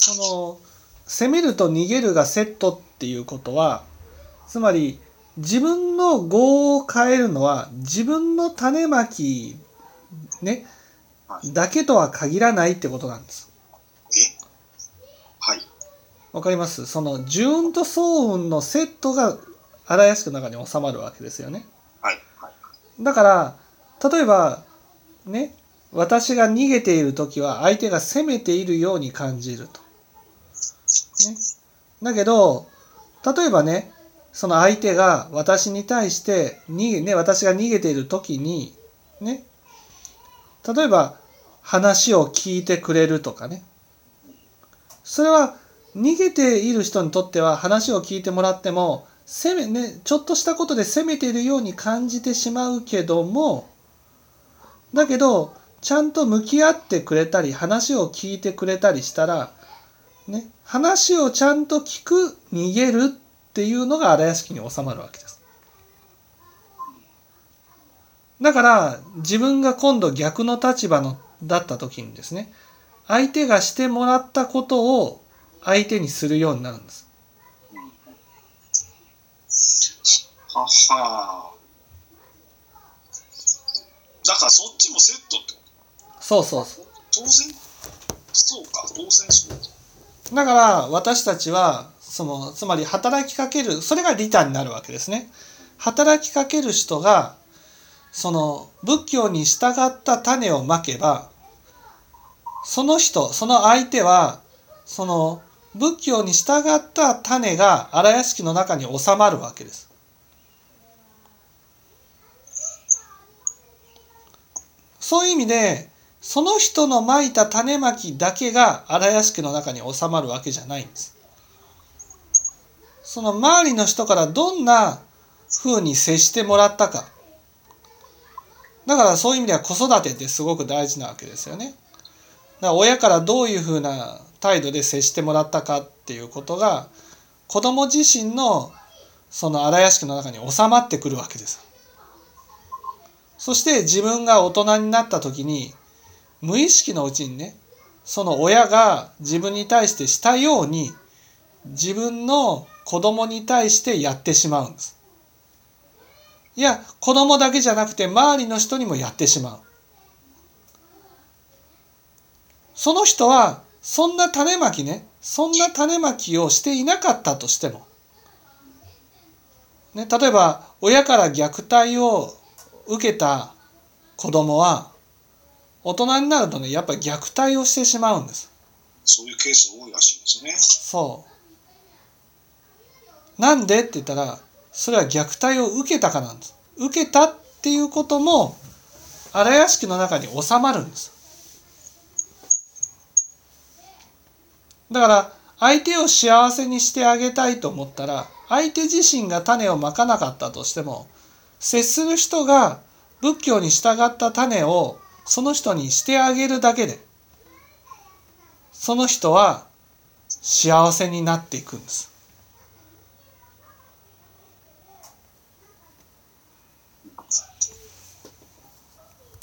その攻めると逃げるがセットっていうことはつまり自分の業を変えるのは自分の種まきねだけとは限らないってことなんです。え？はい。わかります？その受運と総運のセットが荒屋敷の中に収まるわけですよね。はい。はい。だから例えばね私が逃げている時は相手が攻めているように感じると。ね、だけど例えばねその相手が私に対して逃げ、ね、私が逃げている時にね例えば話を聞いてくれるとかね。それは逃げている人にとっては話を聞いてもらっても攻めねちょっとしたことで責めているように感じてしまうけどもだけどちゃんと向き合ってくれたり話を聞いてくれたりしたらね話をちゃんと聞く逃げるっていうのが荒屋敷に収まるわけです。だから自分が今度逆の立場のだった時にですね相手がしてもらったことを相手にするようになるんです。ははだからそっちもセットってこそうそうそう。と当然そうか当然そうかだから私たちはそのつまり働きかけるそれが利他になるわけですね。働きかける人がその仏教に従った種をまけばその人その相手はその仏教に従った種が荒屋敷の中に収まるわけです。そういう意味でその人のまいた種まきだけが荒屋敷の中に収まるわけじゃないんです。その周りの人からどんな風に接してもらったか。だからそういう意味では子育てってすごく大事なわけですよね。だから親からどういう風な態度で接してもらったかっていうことが子供自身のその荒屋敷の中に収まってくるわけです。そして自分が大人になった時に無意識のうちにねその親が自分に対してしたように自分の子供に対してやってしまうんです。いや子供だけじゃなくて周りの人にもやってしまう。その人はそんな種まきねそんな種まきをしていなかったとしても、ね、例えば親から虐待を受けた子供は大人になるとねやっぱり虐待をしてしまうんです。そういうケース多いらしいですねそう。なんでって言ったらそれは虐待を受けたかなんです。受けたっていうことも荒屋敷の中に収まるんです。だから相手を幸せにしてあげたいと思ったら相手自身が種をまかなかったとしても接する人が仏教に従った種をその人にしてあげるだけでその人は幸せになっていくんです。